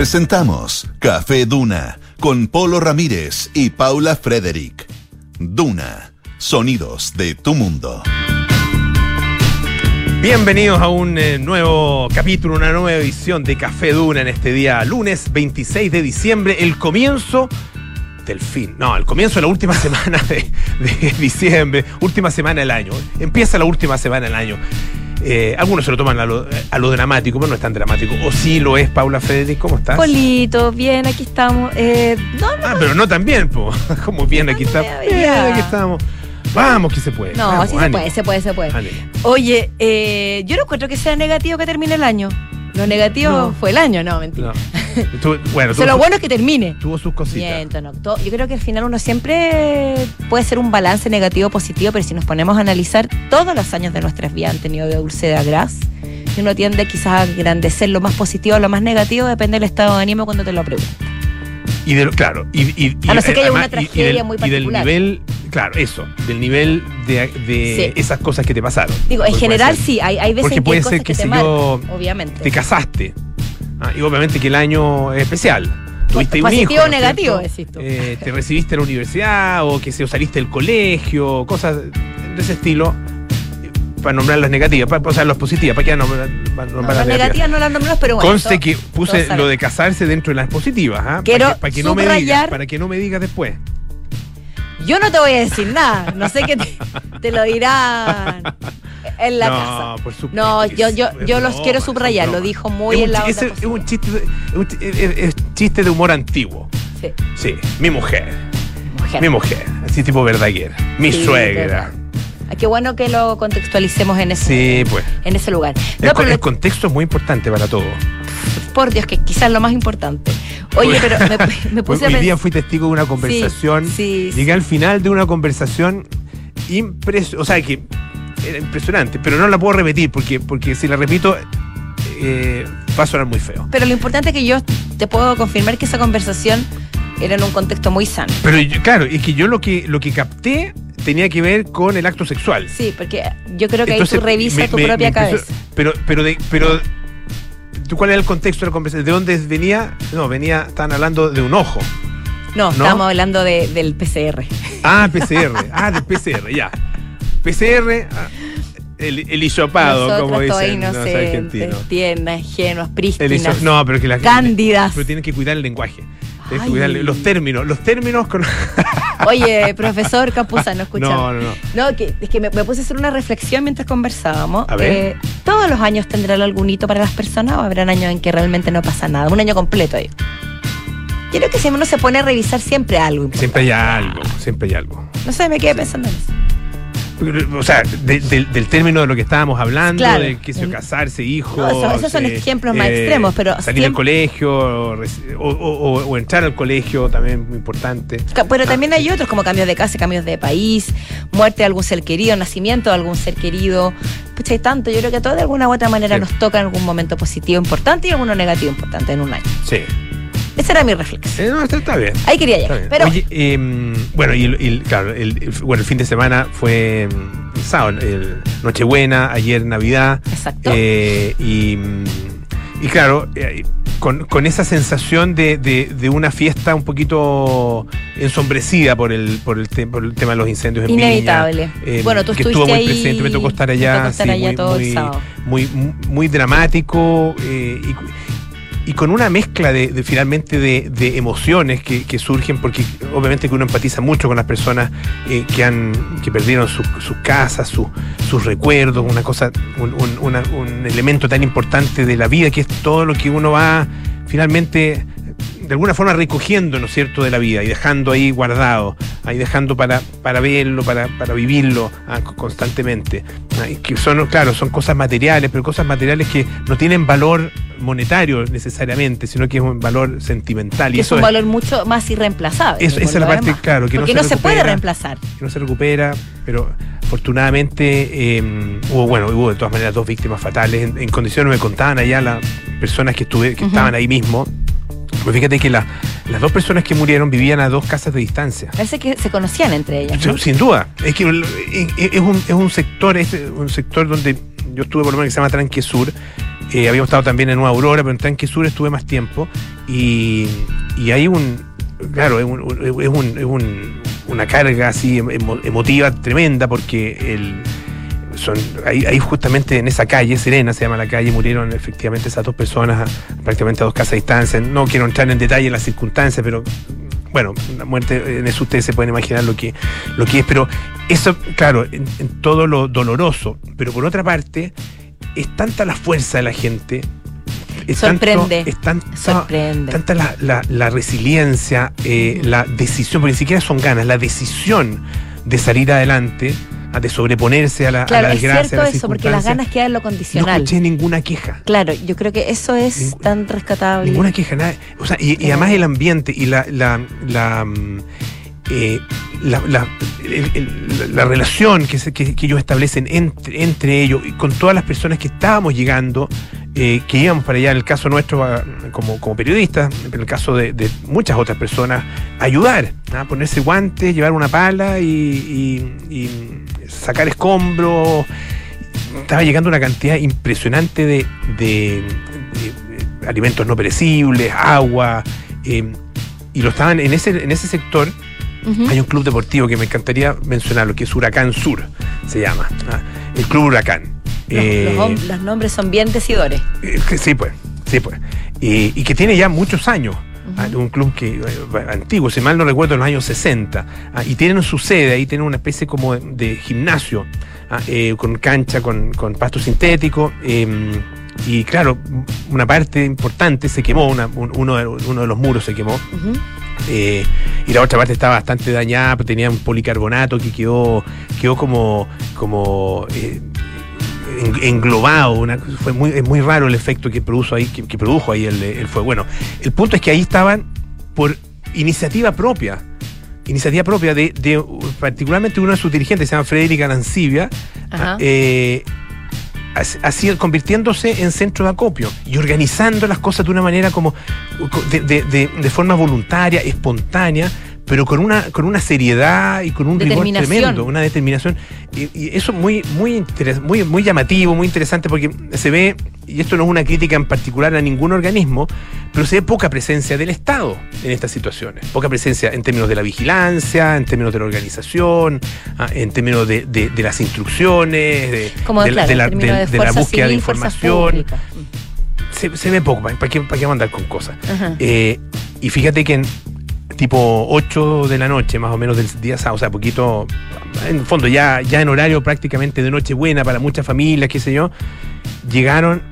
Presentamos Café Duna con Polo Ramírez y Paula Frederick. Duna, sonidos de tu mundo. Bienvenidos a un eh, nuevo capítulo, una nueva edición de Café Duna en este día, lunes 26 de diciembre, el comienzo del fin, no, el comienzo de la última semana de, de diciembre, última semana del año, empieza la última semana del año. Eh, algunos se lo toman a lo, a lo, dramático, pero no es tan dramático. O sí lo es, Paula Frederick, ¿cómo estás? Polito, bien, aquí estamos. Eh, no, no, ah, pero no tan bien, po. como bien, aquí estamos. Bien, aquí estamos. Vamos, que se puede. No, Vamos, sí se puede, se puede, se puede. Ánimo. Oye, eh, yo no encuentro que sea negativo que termine el año. Lo negativo No. fue el año, no, mentira. No. Bueno, O sea, tuvo, lo su- bueno es que termine. tuvo sus cositas. No, yo creo que al final uno siempre puede ser un balance negativo positivo, pero si nos ponemos a analizar, todos los años de nuestras vidas han tenido de dulce de agraz. Y uno tiende quizás a engrandecer lo más positivo o lo más negativo, depende del estado de ánimo cuando te lo preguntan. Y de, lo- claro, y, y- y- A no ser que haya además, una tragedia del- muy Y del particular. nivel, claro, eso, del nivel de, de Sí. esas cosas que te pasaron. Digo, en puede general ser- sí, hay, hay veces Porque en que puede hay ser cosas que que te si marcan, yo obviamente. Te casaste. Ah, y obviamente que el año es especial. Tuviste un Positivo hijo, o ¿no es negativo, cierto? decís tú. Eh, te recibiste en la universidad o que se saliste del colegio, cosas de ese estilo. Para nombrar las negativas, para, o sea, las positivas, para que nombrar, para No, nombrar las las negativas no las nombramos, pero bueno. Conste que puse lo de casarse dentro de las positivas, ¿ah? Quiero para que, para que no me digas, para que no me digas después. Yo no te voy a decir nada, no sé qué te, te lo dirán en la no, casa. por supuesto. No, yo, yo, yo los quiero subrayar, lo dijo muy Es en la chi- onda Es un chiste, de- es chiste de humor antiguo. Sí, Sí, mi mujer, mujer. mi mujer, así tipo Verdaguer, mi Sí, suegra. Ah, Qué bueno que lo contextualicemos en ese, Sí, pues. en ese lugar. El, No, pero el contexto es muy importante para todo. por Dios, que quizás lo más importante. Oye, pero me, me puse a Hoy día pensar. fui testigo de una conversación. sí, sí. Llegué al final de una conversación impresionante. O sea, que era impresionante, pero no la puedo repetir porque, porque si la repito eh, va a sonar muy feo. Pero lo importante es que yo te puedo confirmar que esa conversación era en un contexto muy sano. Pero yo- claro, es que yo lo que, lo que capté tenía que ver con el acto sexual. Sí, porque yo creo que Entonces, ahí tú revisas me- tu me- propia me cabeza. Pero, pero, de, pero ¿tú ¿cuál era el contexto de la conversación? ¿De dónde venía? No, venía, estaban hablando de un ojo. No, estábamos hablando de- del PCR. Ah, PCR. ah, del PCR, ya. PCR, ah, el, el hisopado, Nosotros como dicen los argentinos. tiernas, ingenuas, El prístinas. hiso- no, pero que las Cándidas. Pero tienen que cuidar el lenguaje. Que cuidar los términos. Los términos con. Oye, profesor Campuzano, escuchame. No, no, no. No, que, es que me, me puse a hacer una reflexión mientras conversábamos. A ver. Eh, ¿Todos los años tendrán algún hito para las personas o habrán años en que realmente no pasa nada? Un año completo ahí. Yo creo que si uno se pone a revisar siempre algo. importante. Siempre hay algo, siempre hay algo. No sé, me quedé pensando en eso. O sea, de- del- del término de lo que estábamos hablando, Claro. de que se El- casarse, hijos. eh, No, eso- esos son ejemplos más extremos, pero Salir del siempre- colegio, o, reci- o- o- o entrar al colegio también muy importante. Pero Ah, también hay otros como cambios de casa, cambios de país, muerte de algún ser querido, nacimiento de algún ser querido. Pucha, hay tanto. Yo creo que a todos de alguna u otra manera Sí. nos toca en algún momento positivo importante y alguno negativo importante en un año. Sí. Esa era mi reflexión. Eh, no, está, está bien. Ahí quería llegar. Pero Oye, em, bueno, y claro, el, bueno, el fin de semana fue em, el sábado, el Nochebuena, ayer Navidad. Exacto. eh, y, mm, y claro, eh, con, con esa sensación de, de- de una fiesta un poquito ensombrecida por el, por el, te- por el tema de los incendios en Inevitable. Viña, eh, Bueno, tú que estuviste estuvo muy ahí, presente, me tocó estar allá, tocó estar sí, allá muy, todo el muy- sábado. muy, muy dramático eh, y, con una mezcla de, finalmente de, emociones que, surgen, porque obviamente que uno empatiza mucho con las personas eh, que han que perdieron sus casas, su- sus recuerdos, una cosa, un elemento tan importante de la vida que es todo lo que uno va finalmente de alguna forma recogiendo, ¿no es cierto?, de la vida y dejando ahí guardado, ahí dejando para, para verlo, para, para vivirlo ah, co- constantemente. Ah, y que son, claro, son cosas materiales, pero cosas materiales que no tienen valor monetario necesariamente, sino que es un valor sentimental. y es eso un es- valor mucho más irreemplazable. por esa es la parte, demás. claro, que Porque no no se se puede reemplazar. que no se recupera, pero afortunadamente eh, hubo, bueno, hubo de todas maneras dos víctimas fatales. En, en condiciones me contaban allá las personas que, estuve, que estaban ahí mismo. Pues fíjate que la- las dos personas que murieron vivían a dos casas de distancia. Parece que se conocían entre ellas. ¿no? Sin- duda. Es que el- es es un, es un sector, es un sector donde yo estuve por lo menos que se llama Tranque Sur, Eh, habíamos estado también en Nueva Aurora, pero en Tanque Sur estuve más tiempo. Y, y hay un. Claro, es, un- es un- es un- una carga así emo- emotiva tremenda porque el. Son, ahí, ahí justamente en esa calle, Serena se llama la calle, murieron efectivamente esas dos personas a- prácticamente a dos casas de distancia. No quiero entrar en detalle en las circunstancias, pero bueno, la muerte en eso ustedes se pueden imaginar lo que, lo que es, pero eso, claro, en, en todo lo doloroso, pero por otra parte, es tanta la fuerza de la gente. Es Sorprende. Tanto, es tan- Sorprende. tanta la, la- la resiliencia, eh, la decisión, porque ni siquiera son ganas, la decisión de salir adelante, de sobreponerse a la, a Claro, la es desgracia. cierto a eso, porque las ganas quedan en lo No condicional. escuché ninguna queja. Claro, yo creo que eso es Ningú- tan rescatable. Ninguna queja, nada. O sea, y, y además el ambiente y la, la, la, mm, eh, la, la- el- el- la relación que, ellos establecen entre, ellos y con todas las personas que estábamos llegando, eh, que íbamos para allá, en el caso nuestro como, como periodistas, en el caso de, muchas otras personas, ayudar, ¿ah? ponerse guantes, llevar una pala y, sacar escombros. Estaba llegando una cantidad impresionante de, alimentos no perecibles, agua, eh, y lo estaban en ese sector. Hay un club deportivo que me encantaría mencionarlo, que es Huracán Sur, se llama. ¿ah? El Club Huracán. Los, Eh, los nombres son bien decidores. eh, que sí, pues, sí, pues. Y, y que tiene ya muchos años. Ah, Un club que eh, antiguo, si mal no recuerdo, en los años 60. Ah, y tienen su sede, ahí tienen una especie como de, de gimnasio, ah, con cancha, con, con pasto sintético. eh, y claro, una parte importante se quemó, una- un- uno, de, uno de los muros se quemó. Eh, y la otra parte estaba bastante dañada, pero tenía un policarbonato que quedó, quedó como, como eh, en- englobado. una- fue muy, es muy raro el efecto que produjo ahí, que, que produjo ahí el, el fuego. Bueno, el punto es que ahí estaban por iniciativa propia. Iniciativa propia de, de, particularmente uno de sus dirigentes, se llama Frederica Arancibia, Ajá. eh, así convirtiéndose en centro de acopio y organizando las cosas de una manera como de, de- de- de forma voluntaria, espontánea, pero con una, con una seriedad y con un rigor tremendo, una determinación. Y, y eso muy, muy, interes- muy, muy llamativo, muy interesante, porque se ve, y esto no es una crítica en particular a ningún organismo, pero se ve poca presencia del Estado en estas situaciones. Poca presencia en términos de la vigilancia, en términos de la organización, ah, en términos de, de- de las instrucciones, de, Como de, la- claro, búsqueda de civil, información. Se, se ve poco, ¿para qué, para qué vamos a andar con cosas? Eh, y fíjate que en tipo 8 de la noche, más o menos del día sábado, o sea, poquito, en el fondo, ya, ya en horario prácticamente de Nochebuena para muchas familias, qué sé yo, llegaron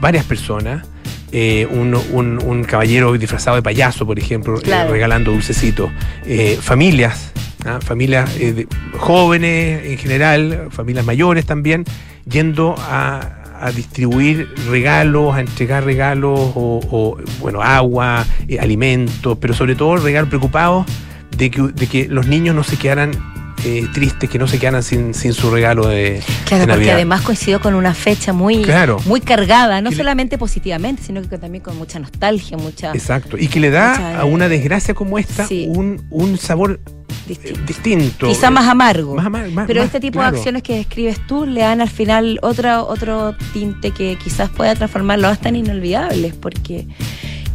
varias personas. eh, un, un- un caballero disfrazado de payaso, por ejemplo, eh, regalando dulcecitos. Eh, familias, ¿ah? familias de- jóvenes en general, familias mayores también, yendo a, a distribuir regalos, a entregar regalos o, o, bueno, agua, eh, alimentos, pero sobre todo regalos preocupados de que, de que los niños no se quedaran eh, tristes, que no se quedaran sin, sin su regalo de, Claro, de porque Navidad. además coincidió con una fecha muy, Claro. muy cargada, no Que le- solamente positivamente, sino que también con mucha nostalgia, mucha Exacto. Y que le da Mucha, a una desgracia como esta sí. un, un sabor eh, distinto. Quizá más amargo. Más amar- más- pero más- este tipo claro. de acciones que describes tú le dan al final otra, otro tinte que quizás pueda transformarlo hasta en inolvidables, porque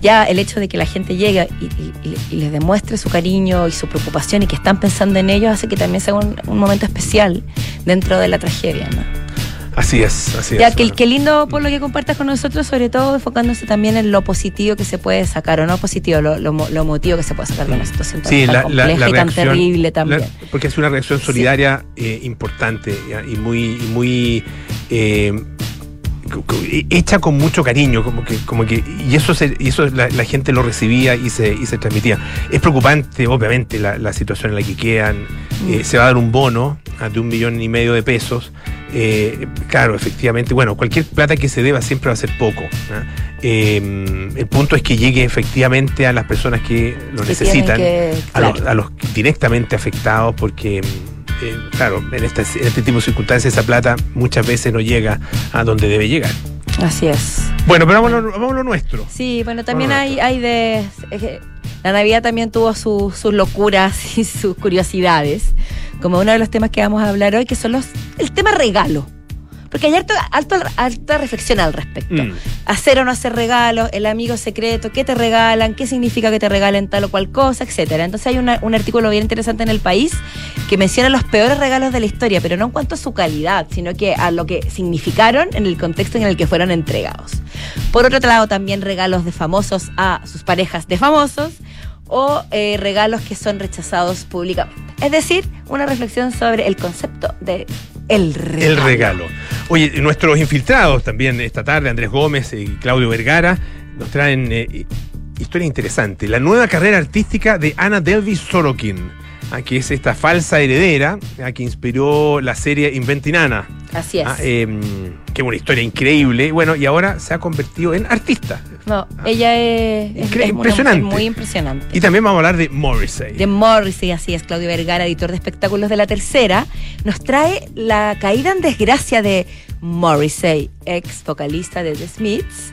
ya el hecho de que la gente llegue y- y les demuestre su cariño y su preocupación y que están pensando en ellos hace que también sea un, un momento especial dentro de la tragedia. ¿no? Así es, así Ya, es. qué, bueno. qué lindo por lo que compartas con nosotros, sobre todo enfocándose también en lo positivo que se puede sacar, o no positivo, lo, lo, lo emotivo que se puede sacar de una situación tan, Sí, la, la- compleja la y tan reacción. terrible también. la- porque es una reacción solidaria eh, importante ya, y muy, y muy eh, hecha con mucho cariño, como que, como que, y eso se- y eso la, la gente lo recibía y se, y se transmitía. Es preocupante, obviamente, la, la situación en la que quedan. Eh, Mm. se va a dar un bono ah, de un millón y medio de pesos. Eh, claro, efectivamente, bueno, cualquier plata que se deba siempre va a ser poco. Eh, el punto es que llegue efectivamente a las personas que lo Que necesitan a, los, a los directamente afectados porque, eh, claro, en, estas- en este tipo de circunstancias esa plata muchas veces no llega a donde debe llegar. Así es. Bueno, pero vámonos, vámonos a lo nuestro. Sí, bueno, también hay, hay de... es que La Navidad también tuvo su- sus locuras y sus curiosidades, como uno de los temas que vamos a hablar hoy, que son los el tema regalo. Porque hay alta reflexión al respecto. Mm. Hacer o no hacer regalos, el amigo secreto, qué te regalan, qué significa que te regalen tal o cual cosa, etcétera. Entonces hay una- un artículo bien interesante en el país que menciona los peores regalos de la historia, pero no en cuanto a su calidad, sino que a lo que significaron en el contexto en el que fueron entregados. Por otro lado, también regalos de famosos a sus parejas de famosos o eh, regalos que son rechazados públicamente. Es decir, una reflexión sobre el concepto de el regalo. El regalo. Oye, nuestros infiltrados también esta tarde, Andrés Gómez y Claudio Vergara, nos traen eh, historia interesante. La nueva carrera artística de Ana Delvis Sorokin, ah, que es esta falsa heredera ah, que inspiró la serie Inventing Anna. Así es. Ah, em, que es una historia increíble. Bueno, y ahora se ha convertido en artista. no, ella es, impresionante. muy impresionante. Y también vamos a hablar de Morrissey. de Morrissey, así es, Claudio Vergara, editor de espectáculos de la tercera, nos trae la caída en desgracia de Morrissey, ex vocalista de The Smiths,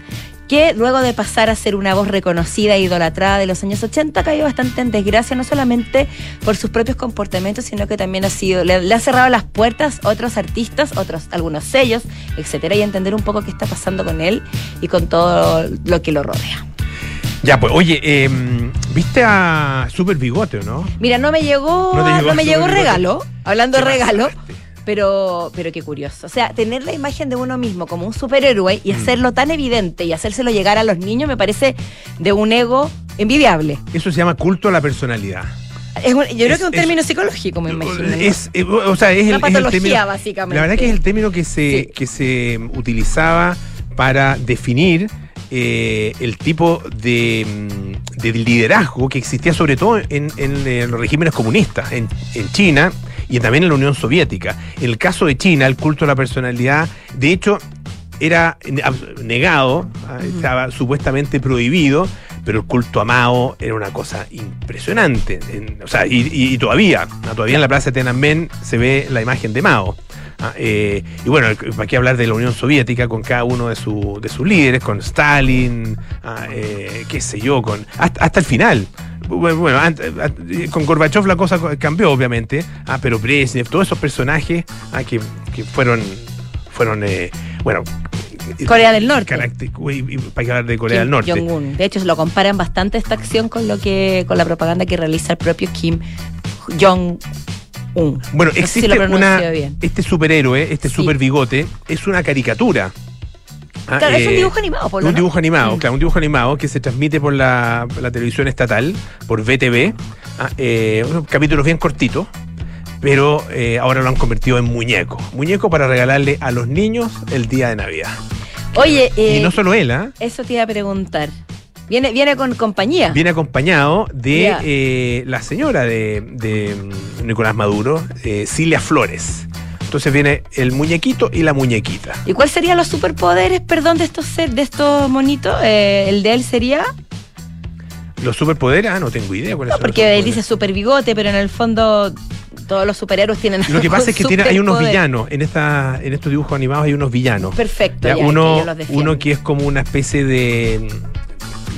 que luego de pasar a ser una voz reconocida e idolatrada de los años 80, cayó bastante en desgracia, no solamente por sus propios comportamientos, sino que también ha sido, le, le ha cerrado las puertas a otros artistas, otros, algunos sellos, etcétera, y entender un poco qué está pasando con él y con todo lo que lo rodea. Ya, pues, oye, em, ¿viste a Super Bigote o no? Mira, no me llegó, ¿No me llegó regalo, hablando de ¿Qué regalo, pasaste? Pero, pero qué curioso. O sea, tener la imagen de uno mismo como un superhéroe y hacerlo tan evidente y hacérselo llegar a los niños me parece de un ego envidiable. Eso se llama culto a la personalidad. Es un- yo creo Es- que es un es- término psicológico, me imagino. ¿no? Es, eh, o sea, es Una el, patología, término- básicamente. La verdad que es el término que se, Sí. que se utilizaba para definir eh, el tipo de, mm, de liderazgo que existía sobre todo en, en, eh, los regímenes comunistas, en, en China y también en la Unión Soviética. En el caso de China, el culto a la personalidad, de hecho, era negado, ah, estaba supuestamente prohibido, pero el culto a Mao era una cosa impresionante. En- o sea, y, y- y todavía, ah, todavía en la plaza de Tiananmen se ve la imagen de Mao. Ah, eh, y bueno, ¿para qué hablar de la Unión Soviética con cada uno de, su- de sus líderes, con Stalin, ah, eh, qué sé yo, con hasta, hasta el final? Bueno, con Gorbachev la cosa cambió, obviamente, ah, pero Brezhnev, todos esos personajes ah, que, que fueron, fueron eh, bueno, Corea del Norte. para hablar de Corea Kim del Norte. Jong-un. De hecho, se lo comparan bastante esta acción con lo que con la propaganda que realiza el propio Kim Jong-un. Bueno, No sé si existe una, bien. este superhéroe, este Sí. super bigote, es una caricatura. Ah, Claro, es un eh, dibujo animado, por Es lo un ¿no? dibujo animado, Mm. claro, un dibujo animado que se transmite por la, televisión estatal, por VTV. ah, eh, unos capítulos bien cortitos, pero eh, ahora lo han convertido en muñeco. Muñeco para regalarle a los niños el día de Navidad. Oye, y no solo él, ¿ah? eso te iba a preguntar. Viene, viene con compañía. Viene acompañado de eh, la señora de, de, mm, Nicolás Maduro, eh, Cilia Flores. Entonces viene el muñequito y la muñequita. ¿Y cuáles serían los superpoderes, perdón, de estos ser- de estos monitos? Eh, el de él sería. Los superpoderes, ah, no tengo idea No, porque superpoderes. dice super bigote, pero en el fondo todos los superhéroes tienen. Lo que pasa es que tiene, hay unos villanos. En esta, en estos dibujos animados hay unos villanos. Perfecto. Ya, uno, uno que es como una especie de.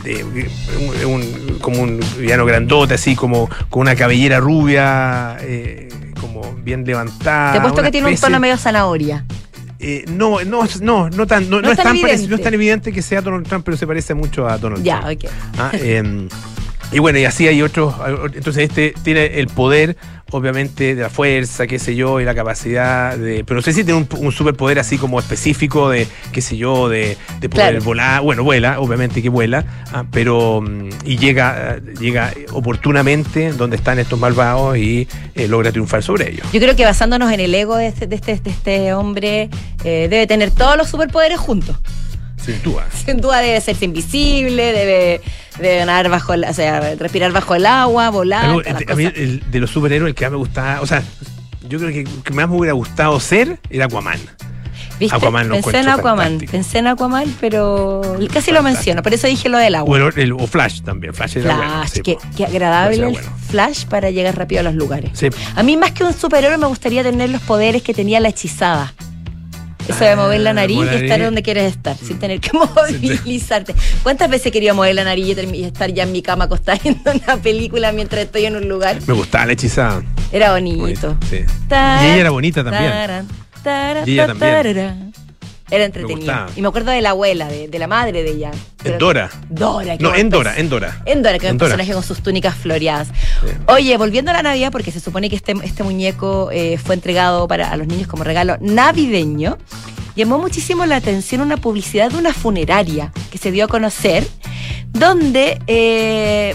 De- un- un- como un villano grandote, así como con una cabellera rubia, eh, como bien levantada. Te he puesto que tiene un tono medio zanahoria. Eh, no, no, no, no tan, no, No no es tan parecido- no es tan evidente que sea Donald Trump, pero se parece mucho a Donald Ya, Trump. ok. Ah, em, y bueno, y así hay otros. Entonces, este tiene el poder, obviamente, de la fuerza, qué sé yo, y la capacidad de. Pero no sé si tiene un, un superpoder así como específico de, qué sé yo, de, de poder Claro. volar. Bueno, vuela, obviamente que vuela, ah, pero. mm, Y llega, llega oportunamente donde están estos malvados y eh, logra triunfar sobre ellos. Yo creo que basándonos en el ego de este, de este, de este hombre, eh, debe tener todos los superpoderes juntos. Sin duda. Sin duda debe serse invisible, debe, debe nadar bajo el, o sea, respirar bajo el agua, volar. Algo, a mí, el- de los superhéroes, el que más me gustaba, o sea, yo creo que que más me hubiera gustado ser era Aquaman. ¿Viste? Aquaman lo pensé en Aquaman, fantástico. pensé en Aquaman, pero casi lo menciono, por eso dije lo del agua. El- o Flash también. Flash era Flash, bueno. sí, qué, po. qué agradable Flash el. Flash para llegar rápido a los lugares. Sí. A mí más que un superhéroe me gustaría tener los poderes que tenía la hechizada. Eso de Ah, mover la nariz y mover estar nariz. donde quieres estar, sin tener que movilizarte. ¿Cuántas veces quería mover la nariz y estar ya en mi cama acostada viendo una película mientras estoy en un lugar? Me gustaba la hechizada. Era bonito. Bonito, sí. Y ella era bonita también. taran, Y ella también. Era entretenido. Y me acuerdo de la abuela, de, de la madre de ella. Pero- Dora. Dora. No, en Dora, en Dora. Endora, que es un En Dora. personaje con sus túnicas floreadas. Sí. Oye, volviendo a la Navidad, porque se supone que este, este muñeco eh, fue entregado para a los niños como regalo navideño, llamó muchísimo la atención una publicidad de una funeraria que se dio a conocer, donde eh,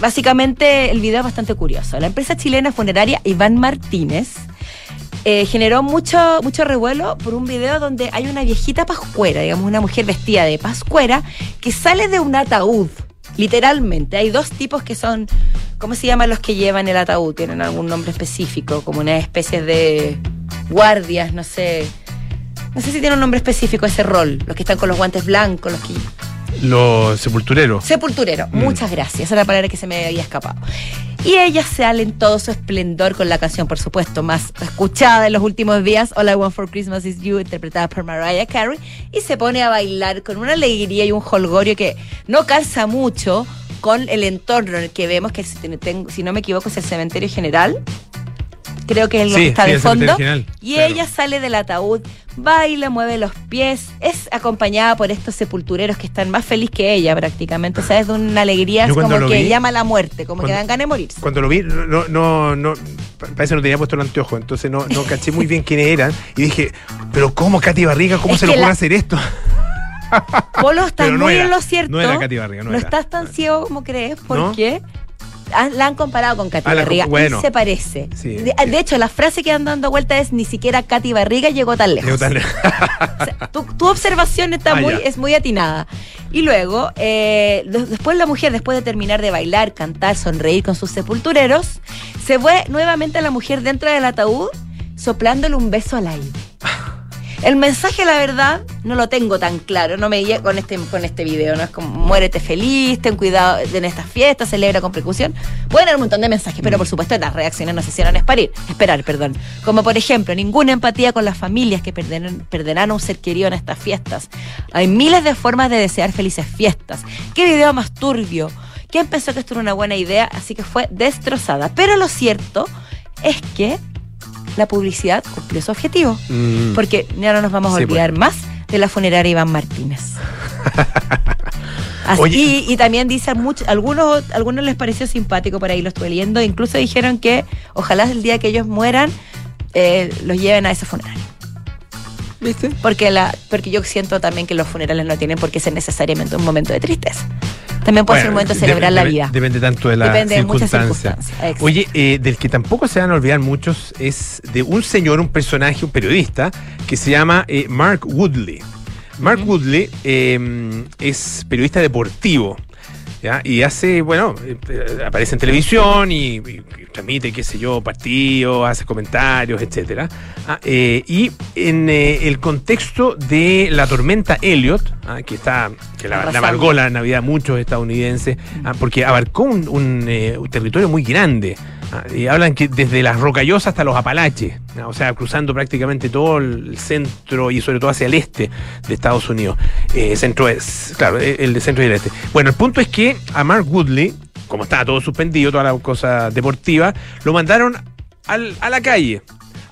básicamente el video es bastante curioso. La empresa chilena funeraria Iván Martínez eh, generó mucho, mucho revuelo por un video donde hay una viejita pascuera, digamos, una mujer vestida de pascuera, que sale de un ataúd. Literalmente, hay dos tipos que son, ¿cómo se llaman los que llevan el ataúd? Tienen algún nombre específico, como una especie de guardias, no sé. No sé si tiene un nombre específico ese rol, los que están con los guantes blancos, los que Los sepultureros. Sepulturero, Mm. muchas gracias. Esa es la palabra que se me había escapado. Y ella sale en todo su esplendor con la canción, por supuesto, más escuchada en los últimos días, All I Want for Christmas Is You, interpretada por Mariah Carey, y se pone a bailar con una alegría y un holgorio que no calza mucho con el entorno en el que vemos que, si no me equivoco, es el cementerio general. Creo que es lo Sí, que está sí, de el fondo. y claro. ella sale del ataúd, baila, mueve los pies, es acompañada por estos sepultureros que están más feliz que ella prácticamente, o sea, es de una alegría como que vi- llama a la muerte, como que cuando- dan ganas de morirse. Cuando lo vi, no, no, no, pa- parece que no tenía puesto el anteojo, entonces no, no caché muy bien quiénes eran. Y dije, pero ¿cómo Katy Barriga? ¿Cómo Es se le que ocurre la- hacer esto? Polo está Pero no muy era, en lo cierto. no era Katy Barriga, no era. estás tan ciego como crees, ¿No? porque han- la han comparado con Katy la Barriga bueno. y se parece. Sí. de, de hecho, la frase que andan dando vuelta es ni siquiera Katy Barriga llegó tan lejos. Digo, tan- O sea, tu, tu observación está Ah, muy, ya. es muy atinada. Y luego, eh, de- después la mujer, después de terminar de bailar, cantar, sonreír con sus sepultureros, se fue nuevamente la mujer dentro del ataúd soplándole un beso al aire. El mensaje, la verdad, no lo tengo tan claro. No me guía con este, con este video. No es como muérete feliz, ten cuidado en estas fiestas, celebra con precaución. Pueden haber un montón de mensajes, pero por supuesto las reacciones nos hicieron esperar, esperar, perdón. Como por ejemplo, ninguna empatía con las familias que perderán, perderán a un ser querido en estas fiestas. Hay miles de formas de desear felices fiestas. ¿Qué video más turbio? ¿Quién pensó que esto era una buena idea? Así que fue destrozada. Pero lo cierto es que la publicidad cumplió su objetivo. Mm. Porque ya no nos vamos a Sí, olvidar más de la funeraria Iván Martínez. Así- Oye. y, y también dicen muchos, algunos, algunos les pareció simpático por ahí lo estuve leyendo, incluso dijeron que ojalá el día que ellos mueran eh, los lleven a ese funerario. ¿Viste? Porque la, porque yo siento también que los funerales no tienen por qué ser necesariamente un momento de tristeza. También puede ser un momento de celebrar la vida. Depende tanto de la Depende de muchas circunstancia. circunstancias. Oye, eh, del que tampoco se van a olvidar muchos es de un señor, un personaje, un periodista que se llama eh, Mark Woodley. Mark. Woodley eh, es periodista deportivo. Y hace, bueno, eh, aparece en televisión y, transmite, qué sé yo, partidos, hace comentarios, etcétera. Ah, eh, y en eh, el contexto de la tormenta Elliot, ah, que está, que la, la amargó la Navidad a muchos estadounidenses, ah, porque abarcó un, un, eh, un territorio muy grande. ah, y hablan que desde las Rocallosas hasta los Apalaches, o sea, cruzando prácticamente todo el centro y sobre todo hacia el este de Estados Unidos. Eh, centro es, claro, eh, el de centro y el este. Bueno, el punto es que a Mark Woodley, como estaba todo suspendido, toda la cosa deportiva, lo mandaron al- a la calle.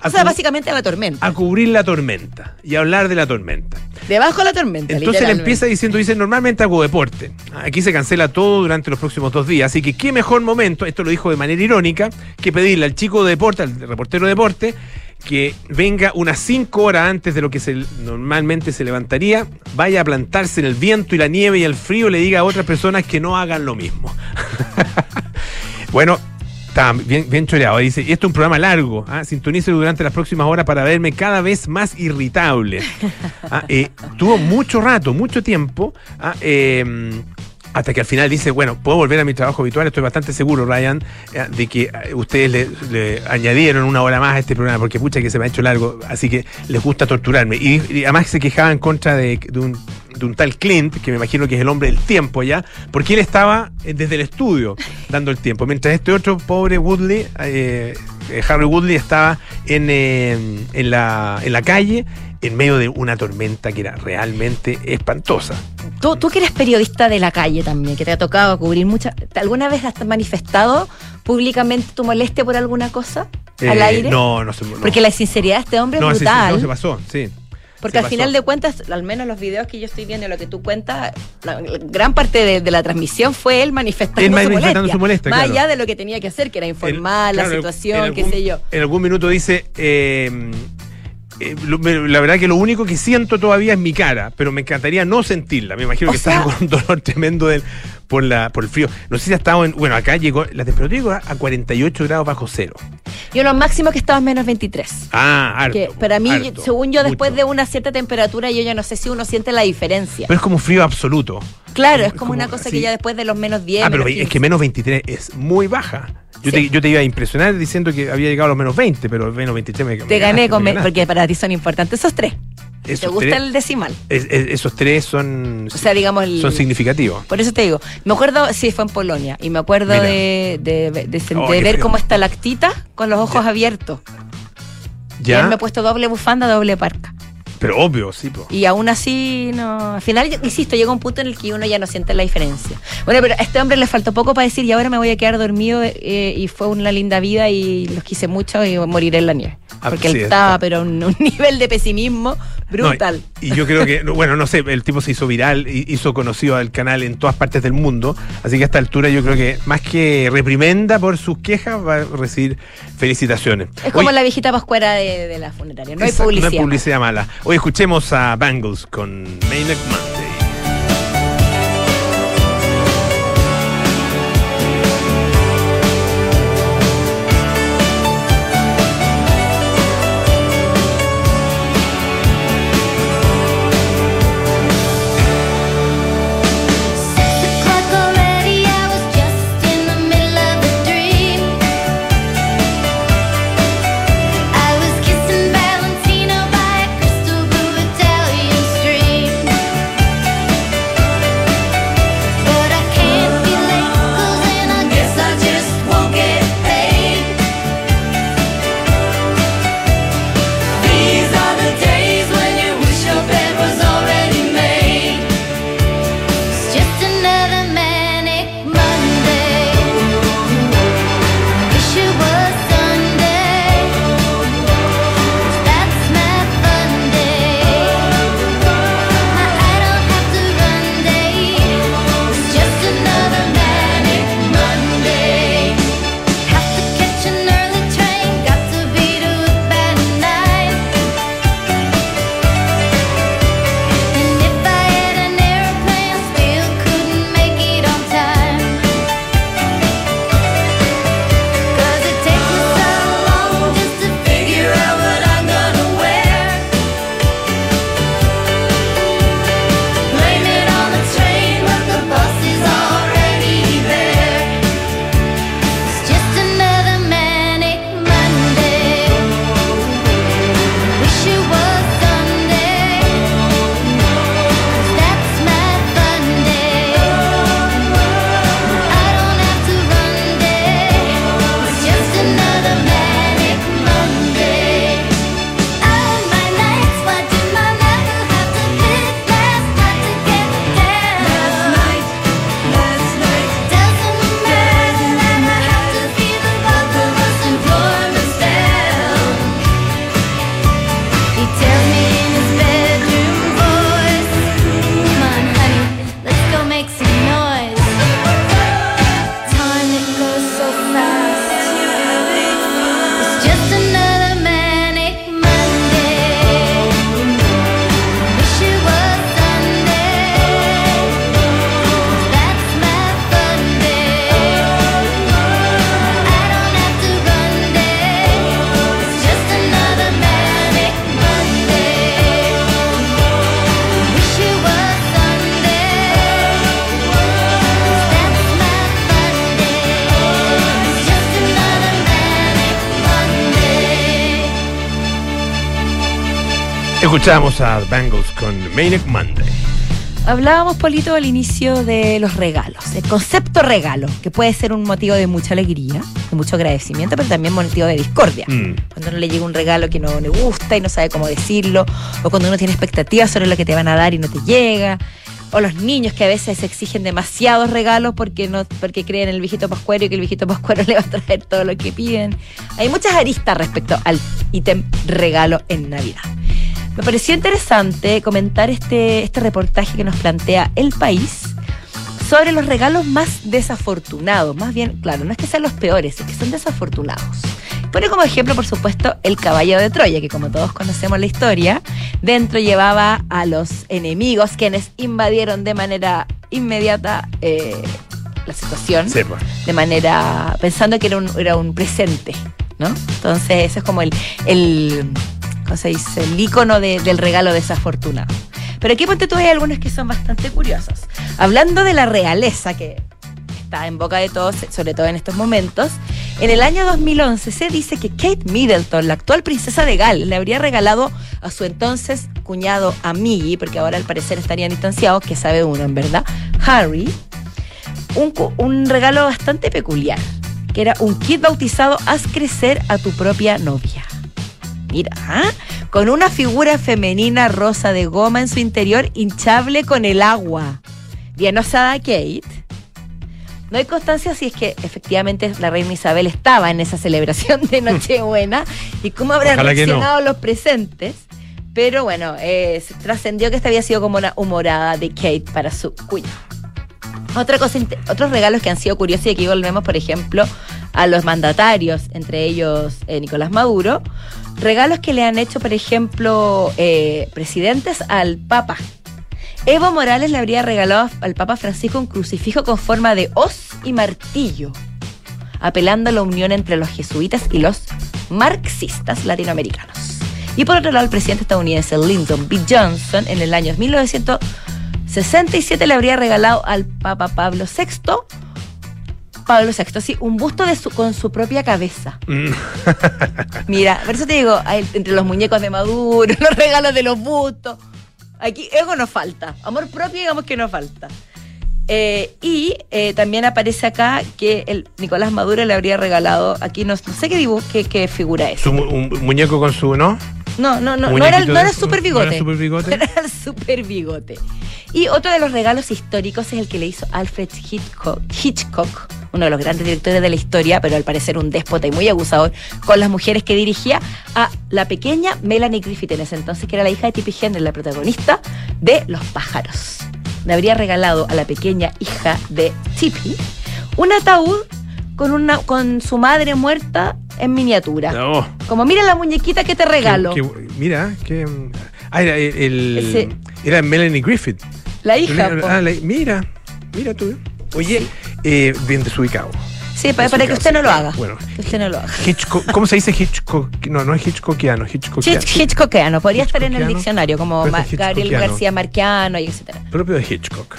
O sea, básicamente a la tormenta. a cubrir la tormenta y a hablar de la tormenta. Debajo de la tormenta. Entonces le empieza diciendo, dice, normalmente hago deporte. Aquí se cancela todo durante los próximos dos días. Así que qué mejor momento, esto lo dijo de manera irónica, que pedirle al chico de deporte, al reportero de deporte, que venga unas cinco horas antes de lo que se, normalmente se levantaría, vaya a plantarse en el viento y la nieve y el frío, le diga a otras personas que no hagan lo mismo. bueno, está bien, bien choreado. Dice, esto es un programa largo. ¿ah? Sintonice durante las próximas horas para verme cada vez más irritable. Ah, eh, tuvo mucho rato, mucho tiempo. ah, eh, hasta que al final dice, bueno, puedo volver a mi trabajo habitual, estoy bastante seguro, Ryan, eh, de que eh, ustedes le, le añadieron una hora más a este programa, porque pucha que se me ha hecho largo, así que les gusta torturarme. Y, y además se quejaba en contra de, de un, de un tal Clint, que me imagino que es el hombre del tiempo ya, porque él estaba eh, desde el estudio dando el tiempo, mientras este otro pobre Woodley, eh, eh, Harry Woodley, estaba en, eh, en, la, en la calle en medio de una tormenta que era realmente espantosa. Tú, tú que eres periodista de la calle también, que te ha tocado cubrir muchas. ¿Alguna vez has manifestado públicamente tu molestia por alguna cosa? al aire? No, no no. Porque la sinceridad de este hombre no, es brutal. no se pasó, sí. Porque al final de cuentas, al menos los videos que yo estoy viendo y lo que tú cuentas, la, la gran parte de, de la transmisión fue él manifestando, Él su, manifestando molestia, su molestia, Más claro. allá de lo que tenía que hacer, que era informar En- la claro, situación, qué algún- sé yo. En algún minuto dice, eh, eh, lo- la verdad que lo único que siento todavía es mi cara, pero me encantaría no sentirla. Me imagino O que sea- estaba con un dolor tremendo por, la, por el frío. No sé si ha estado en... Bueno, acá llegó, la temperatura llegó a a 48 grados bajo cero. Yo lo máximo que estaba en menos 23. Ah, harto. Que para mí, harto, según yo, después mucho. de una cierta temperatura, yo ya no sé si uno siente la diferencia. Pero es como frío absoluto. claro, es es como, una cosa así. que ya después de los menos 10. ah, pero es 15. que menos 23 es muy baja. Yo, Sí. te, yo te iba a impresionar diciendo que había llegado a los menos 20, pero menos 23 me Te gané con me me- porque para ti son importantes esos tres. ¿Te gusta tres- el decimal? es- es- esos tres son, O sea, digamos el- son significativos. Por eso te digo, me acuerdo, sí, fue en Polonia, y me acuerdo Mira. de, de, de- de sen- Oh, ver cómo está lactita con los ojos Ya. abiertos. Y Ya, él me he puesto doble bufanda, doble parca. Pero obvio, sí. po. Y aún así, no. Al final, insisto, llega un punto en el que uno ya no siente la diferencia. Bueno, pero a este hombre le faltó poco para decir, y ahora me voy a quedar dormido, eh, y fue una linda vida, y los quise mucho, y moriré en la nieve. Ah, Porque sí, él estaba, pero en un nivel de pesimismo brutal. No, y, y yo creo que, bueno, no sé, el tipo se hizo viral, hizo conocido al canal en todas partes del mundo, así que a esta altura yo creo que más que reprimenda por sus quejas, va a recibir felicitaciones. es como la viejita pascuera de, de la funeraria, no hay publicidad. No hay publicidad mala. Hoy escuchemos a Bangles con Manic Monday. Escuchamos a Bangles con Manic Monday. Hablábamos, Polito, al inicio de los regalos. El concepto regalo, que puede ser un motivo de mucha alegría, de mucho agradecimiento, pero también motivo de discordia. Mm. Cuando uno le llega un regalo que no le gusta y no sabe cómo decirlo, o cuando uno tiene expectativas sobre lo que te van a dar y no te llega, o los niños que a veces exigen demasiados regalos porque no porque creen en el viejito pascuero y que el viejito pascuero le va a traer todo lo que piden. Hay muchas aristas respecto al ítem regalo en Navidad. Me pareció interesante comentar este, este reportaje que nos plantea El País sobre los regalos más desafortunados. Más bien, claro, no es que sean los peores, es que son desafortunados. Pone como ejemplo, por supuesto, el caballo de Troya, que como todos conocemos la historia, dentro llevaba a los enemigos quienes invadieron de manera inmediata eh, la situación, pues. de manera pensando que era un, era un presente, ¿no? Entonces, eso es como el, el ¿cómo? El icono de- del regalo desafortunado. Pero aquí ponte tú hay algunos que son bastante curiosos. Hablando de la realeza, que está en boca de todos, sobre todo en estos momentos, en el año 2011 se dice que Kate Middleton, la actual princesa de Gales, le habría regalado a su entonces cuñado Amigi, porque ahora al parecer estarían distanciados, que sabe uno en verdad, Harry, un, un regalo bastante peculiar, que era un kit bautizado Haz crecer a tu propia novia. Mira, ¿ah? con una figura femenina rosa de goma en su interior hinchable con el agua. Bien osada Kate. No hay constancia si es que efectivamente la reina Isabel estaba en esa celebración de Nochebuena y cómo habrán Ojalá no. reaccionado los presentes. Pero bueno, eh, trascendió que esta había sido como una humorada de Kate para su cuñado. Otra cosa, otros regalos que han sido curiosos y aquí volvemos, por ejemplo, a los mandatarios, entre ellos eh, Nicolás Maduro. Regalos que le han hecho, por ejemplo, eh, presidentes al Papa. Evo Morales le habría regalado al Papa Francisco un crucifijo con forma de hoz y martillo, apelando a la unión entre los jesuitas y los marxistas latinoamericanos. Y por otro lado, el presidente estadounidense Lyndon B. Johnson en el año 1967 le habría regalado al Papa Pablo VI, Pablo VI, sí, un busto de su, con su propia cabeza. Mm. Mira, por eso te digo, entre los muñecos de Maduro, los regalos de los bustos. Aquí ego nos falta. Amor propio, digamos que nos falta. Eh, y eh, también aparece acá que el Nicolás Maduro le habría regalado, aquí no, no sé qué dibujo, qué, qué figura es. Su un muñeco con su, ¿no? No, no, no, no era, no era super ¿no bigote. era el super bigote? Era el super bigote. Y otro de los regalos históricos es el que le hizo Alfred Hitchcock, Hitchcock, uno de los grandes directores de la historia, pero al parecer un déspota y muy abusador con las mujeres que dirigía a la pequeña Melanie Griffith en ese entonces, que era la hija de Tippi Henry, la protagonista de Los pájaros. Le habría regalado a la pequeña hija de Tippi un ataúd con, una, con su madre muerta en miniatura. No. Como mira la muñequita que te regalo. Que- que- mira, que. Ah, era el. Ese- era Melanie Griffith. La hija. Ah, la- mira, mira tú. Oye, eh, bien desubicado. Sí, para, para que usted no lo haga. Bueno. Que usted no lo haga. Hitchcock, ¿Cómo se dice Hitchcock? No, no es Hitchcockiano, Hitchcockiano. Hitch- Hitchcockiano, podría estar en el diccionario, como Gabriel. García Marquiano y etcétera. propio de Hitchcock.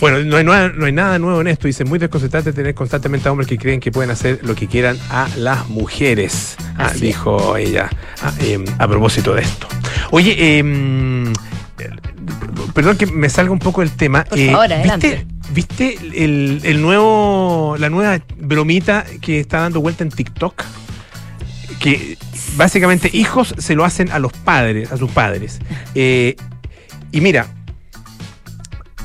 Bueno, no hay, nada- no hay nada nuevo en esto. Dice, muy desconcertante tener constantemente a hombres que creen que pueden hacer lo que quieran a las mujeres. Ah, dijo ella ah, em, a propósito de esto. Oye, em, perdón que me salga un poco del tema. Por favor, adelante. ¿Viste, viste el, el nuevo, la nueva bromita que está dando vuelta en TikTok? Que básicamente hijos se lo hacen a los padres, a sus padres. Eh, y mira,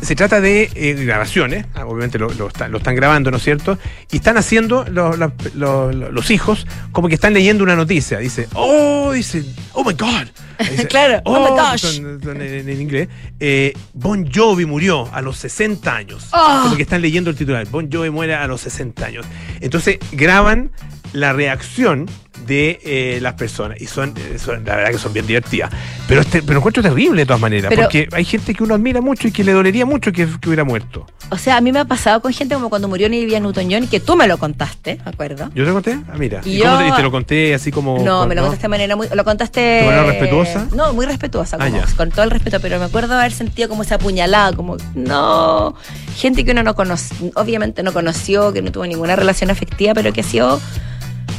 se trata de eh, grabaciones, ah, obviamente lo, lo está- lo están grabando, ¿no es cierto? Y están haciendo lo- la- lo- lo- los hijos como que están leyendo una noticia. Dice, oh, dice, oh my God. Dice, Claro, oh my gosh. son- son en, en inglés. Eh, bon Jovi murió a los 60 años. Oh. Como que están leyendo el titular. Bon Jovi muere a los 60 años. Entonces graban la reacción de eh, las personas. Y son, eh, son- la verdad que son bien divertidas. Pero, este, pero encuentro terrible de todas maneras. Pero- porque hay gente que uno admira mucho y que le dolería mucho que, que hubiera muerto. O sea, a mí me ha pasado con gente como cuando murió Olivia Newton-John, que tú me lo contaste, ¿me acuerdo? ¿Yo te conté? Ah, mira. Y ¿Y, cómo yo- te, y te lo conté así como.? No, con- me lo contaste de manera muy. Lo contaste. ¿De manera respetuosa? No, muy respetuosa, Ah, como, con todo el respeto, pero me acuerdo haber sentido como esa puñalada, como, no. Gente que uno no conoce, obviamente no conoció, que no tuvo ninguna relación afectiva, pero que ha sido.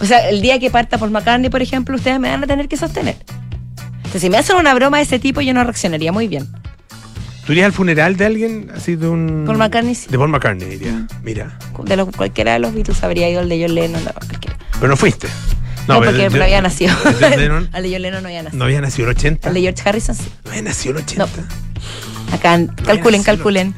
O sea, el día que parta por McCartney, por ejemplo, ustedes me van a tener que sostener. Entonces, si me hacen una broma de ese tipo, yo no reaccionaría muy bien. ¿Tú irías al funeral de alguien así de un. Paul McCartney, sí. De Paul McCartney, diría. Mira. De los, cualquiera de los Beatles habría ido el de John Lennon, no, cualquiera. Pero no fuiste. No, pero porque no había nacido. John Lennon Al de John Lennon no había nacido. no había nacido en el 80. Al de George Harrison sí. No había nacido en el 80. Acá, calculen, calculen.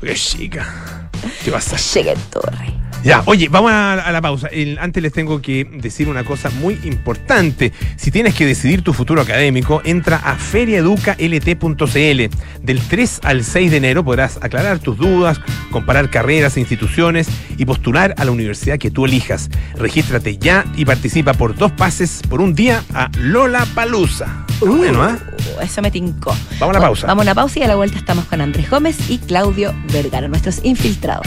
Qué chica. ¿Qué pasa? Llega el torre. Ya, oye, vamos a, a la pausa. El- antes les tengo que decir una cosa muy importante. Si tienes que decidir tu futuro académico, entra a feriaeducalt.cl. Del 3 al 6 de enero podrás aclarar tus dudas, comparar carreras e instituciones y postular a la universidad que tú elijas. Regístrate ya y participa por dos pases por un día a Lola Palusa. bueno, ¿ah? Uh, eso me tincó. Vamos a la pausa. Vamos a una pausa y a la vuelta estamos con Andrés Gómez y Claudio Vergara, nuestros infiltrados.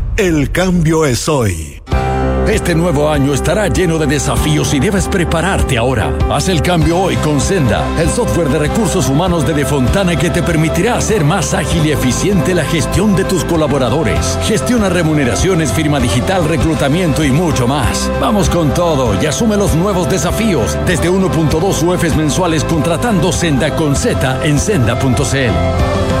El cambio es hoy. Este nuevo año estará lleno de desafíos y debes prepararte ahora. Haz el cambio hoy con Senda, el software de recursos humanos de Defontana que te permitirá hacer más ágil y eficiente la gestión de tus colaboradores. Gestiona remuneraciones, firma digital, reclutamiento y mucho más. Vamos con todo y asume los nuevos desafíos desde 1.2 UFs mensuales contratando Senda con Z en senda.cl.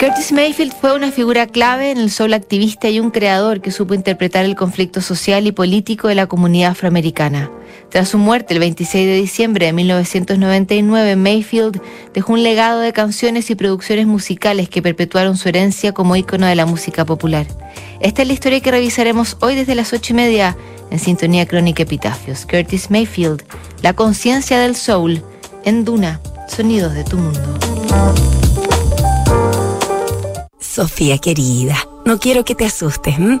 Curtis Mayfield fue una figura clave en el soul activista y un creador que supo interpretar el conflicto social y político de la comunidad afroamericana. Tras su muerte el 26 de diciembre de 1999, Mayfield dejó un legado de canciones y producciones musicales que perpetuaron su herencia como ícono de la música popular. Esta es la historia que revisaremos hoy desde las ocho y media en Sintonía Crónica Epitafios. Curtis Mayfield, la conciencia del soul, en Duna, sonidos de tu mundo. Sofía querida, no quiero que te asustes. ¿m?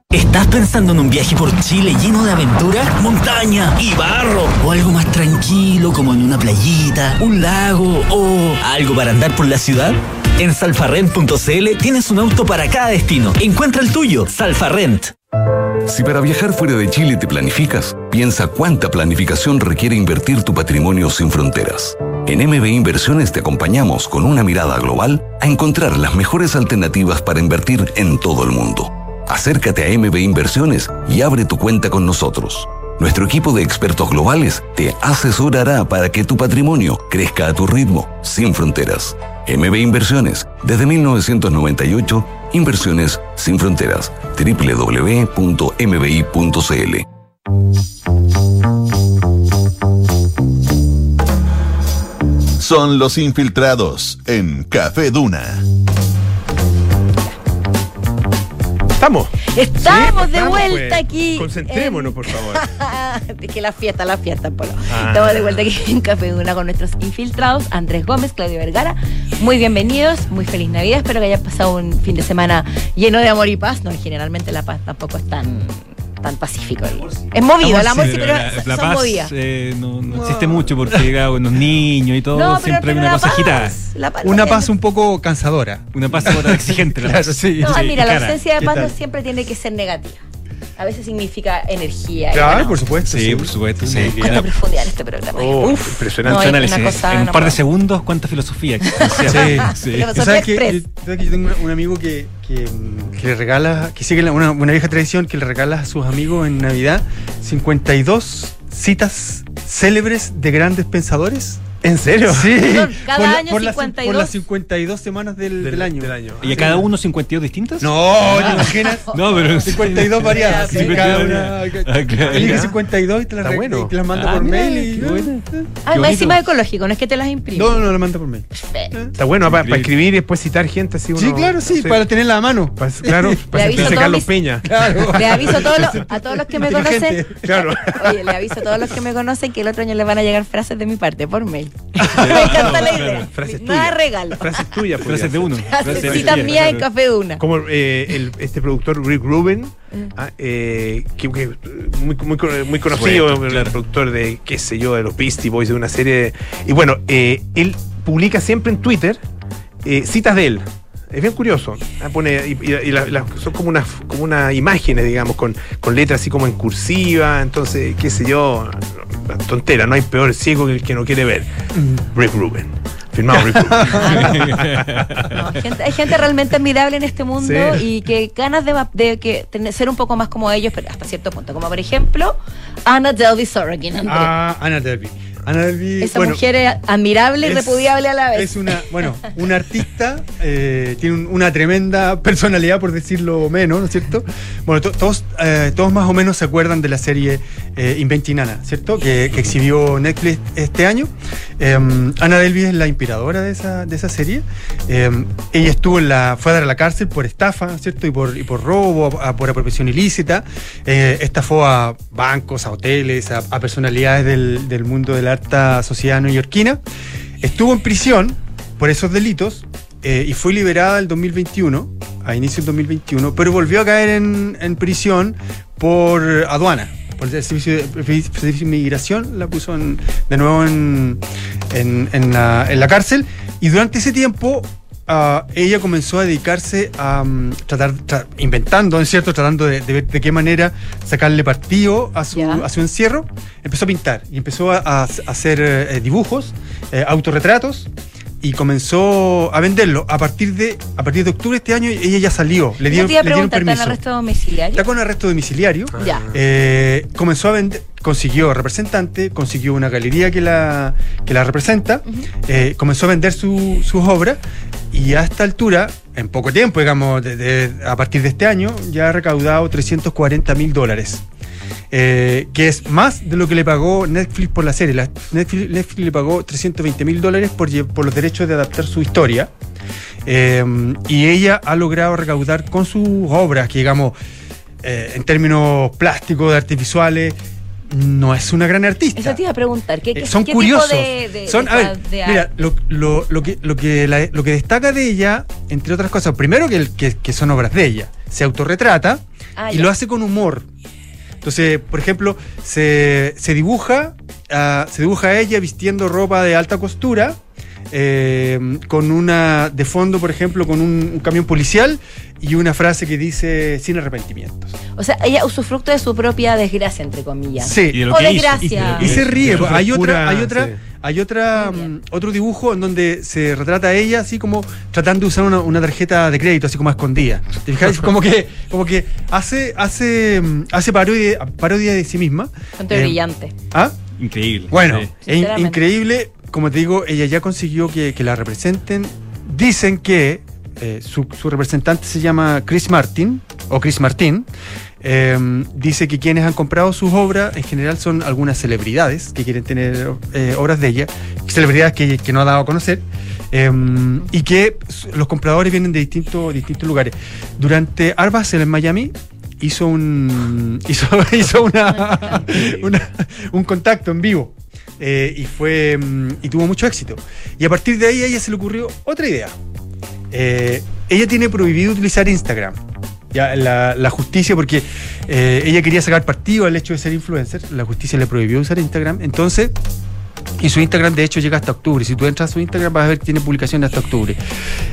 ¿Estás pensando en un viaje por Chile lleno de aventura, montaña y barro? ¿O algo más tranquilo como en una playita, un lago o algo para andar por la ciudad? En salfarrent.cl tienes un auto para cada destino. Encuentra el tuyo, Salfarrent. Si para viajar fuera de Chile te planificas, piensa cuánta planificación requiere invertir tu patrimonio sin fronteras. En MB Inversiones te acompañamos con una mirada global a encontrar las mejores alternativas para invertir en todo el mundo. Acércate a MB Inversiones y abre tu cuenta con nosotros. Nuestro equipo de expertos globales te asesorará para que tu patrimonio crezca a tu ritmo, sin fronteras. MB Inversiones, desde 1998, Inversiones sin fronteras. www.mbi.cl Son los infiltrados en Café Duna. Estamos. Estamos Sí, de estamos, vuelta pues. aquí. Concentrémonos, en- por favor. Es que la fiesta, la fiesta, Polo. Ah. Estamos de vuelta aquí en Café Duna con nuestros infiltrados, Andrés Gómez, Claudio Vergara. Muy bienvenidos, muy feliz Navidad. Espero que hayan pasado un fin de semana lleno de amor y paz. No, generalmente la paz tampoco es tan, tan pacífico. Es movido, el amor sí, pero la, son la paz movidas. eh, no, no existe mucho porque claro, con los niños y todo No, pero- siempre hay una cosa paz, agitada. paz Una paz es- un poco cansadora. Una paz exigente. La Claro, paz. sí. No, sí. mira, la ausencia de ¿qué paz no siempre tiene que ser negativa. A veces significa energía. y Claro, bueno, por supuesto. Sí, por supuesto. Sí. Cuánta profundidad en este programa. Oh, Uf, impresionante. no, es análisis. una cosa, en un no par de segundos, cuánta filosofía. Sí, Sí. Pero- ¿Tú ¿Sabes que, yo, sabes que yo tengo un amigo que, que, mm, que le regala, que sigue una, una vieja tradición que le regala a sus amigos en Navidad 52 citas célebres de grandes pensadores. ¿En serio? Sí. Cada por la- año por las- 52. por las 52 semanas del, del año. Del año. ¿Y a cada uno 52 distintas? No, ¿te imaginas? No, pero 52 variadas. sí, 52 cada variadas. una- Ah, claro. Elige Ya. 52 y te las Está bueno. y te las manda Ah, por mira, mail. Y, qué bueno. Ah, encima ecológico, no es que te las imprime. No, no, la manda por mail. Está bueno para Increíble. escribir y después citar gente así uno. Sí, claro, sí, no sé, para tenerla a mano. pa- claro, para sentirse Carlos Peña. Claro. Le aviso a todos los, a todos los que me conocen. Claro. Oye, le aviso a todos los que me conocen que el otro año les van a llegar frases de mi parte por mail. me encanta la idea. Frases Nada de regalo. Frases tuyas. podría Frases de uno. Frases de Citas mías en. Café Duna. Como eh, el- este productor Rick Rubin, Mm. ah, eh, que, que, muy, muy, con- muy conocido, el claro. productor de, qué sé yo, de los Beastie Boys, de una serie. de- y bueno, eh, él publica siempre en Twitter eh, citas de él. Es bien curioso. Ah, pone, y, y- y la- la- son como unas como unas imágenes, digamos, con, con letras así como en cursiva. Entonces, qué sé yo, tontera, no hay peor ciego que el que no quiere ver. Rick Rubin. Firmado Rick Rubin. No, gente- hay gente realmente admirable en este mundo Sí. y que ganas de, de que tener- ser un poco más como ellos, pero hasta cierto punto. Como por ejemplo, Anna Delvey Sorokin, André. Ah, Ana Delvey. Ana Delvey. Esa bueno, mujer es admirable y es- repudiable a la vez. Es una, bueno, una artista, eh, tiene un- una tremenda personalidad, por decirlo menos, ¿no es cierto? Bueno, to- todos, eh, todos más o menos se acuerdan de la serie eh, Inventing Anna, ¿cierto? Que, que exhibió Netflix este año. Eh, Ana Delvey es la inspiradora de esa, de esa serie. Eh, ella estuvo en la, fue a dar a la cárcel por estafa, ¿cierto? Y por, y por robo, a- por apropiación ilícita. Eh, estafó a bancos, a hoteles, a, a personalidades del, del mundo de la sociedad neoyorquina. Estuvo en prisión por esos delitos eh, y fue liberada el 2021, a inicio del 2021, pero volvió a caer en, en prisión por aduana, por el servicio de, servicio inmigración, la puso de nuevo en- en la, en la cárcel y durante ese tiempo ah, ella comenzó a dedicarse a mm, tratar, tra- inventando, ¿no es cierto?, tratando de, de ver de qué manera sacarle partido a su, a su encierro, empezó a pintar y empezó a, a hacer eh, dibujos, eh, autorretratos y comenzó a venderlo. A partir de a partir de octubre de este año ella ya salió, le dieron, le dieron preguntar, ¿está permiso. arresto domiciliario? Está con arresto domiciliario. Ya. Eh, comenzó a vender, consiguió representante, consiguió una galería que la, que la representa, eh, comenzó a vender su- sus obras y a esta altura, en poco tiempo, digamos, de- de- a partir de este año, ya ha recaudado 340 mil dólares. Eh, que es más de lo que le pagó Netflix por la serie. La- Netflix, Netflix le pagó 320 mil dólares por, por los derechos de adaptar su historia. Eh, y ella ha logrado recaudar con sus obras, que digamos, eh, en términos plásticos, de artes visuales, no es una gran artista. Eso te iba a preguntar. ¿Qué, Eh, qué- son qué curiosos. tipo de, de- son, de a ver, mira, lo, lo- lo que, lo, que la- lo que destaca de ella, entre otras cosas, primero que, el- que, que son obras de ella, se autorretrata Ah, y ya. lo hace con humor. Entonces, por ejemplo, se, se dibuja, se dibuja a ella vistiendo ropa de alta costura, eh, con una, de fondo, por ejemplo, con un, un camión policial y una frase que dice sin arrepentimientos. O sea, ella usufructo de su propia desgracia, entre comillas. Sí. o desgracia. Y se ríe. Hay otra, hay otra, sí. hay otra, mm, otro dibujo en donde se retrata a ella así como tratando de usar una, una tarjeta de crédito, así como a escondida. ¿Te fijas? como que, como que hace, hace, mm, hace parodia, parodia de sí misma. Bastante Eh, brillante. ¿Ah? Increíble. Bueno, Sí. es increíble. Como te digo, ella ya consiguió que, la representen. Dicen que eh, su, representante se llama Chris Martin, o Chris Martin. Eh, dice que quienes han comprado sus obras en general son algunas celebridades que quieren tener eh, obras de ella, celebridades que, no ha dado a conocer, eh, y que los compradores vienen de distintos, lugares. Durante Art Basel en Miami, hizo un hizo, hizo una- un contacto en vivo eh, y fue mm, y tuvo mucho éxito. Y a partir de ahí a ella se le ocurrió otra idea. Eh, ella tiene prohibido utilizar Instagram. Ya, la, la justicia, porque eh, ella quería sacar partido al hecho de ser influencer, la justicia le prohibió usar Instagram. Entonces, y su Instagram de hecho llega hasta octubre. Si tú entras a su Instagram vas a ver que tiene publicaciones hasta octubre.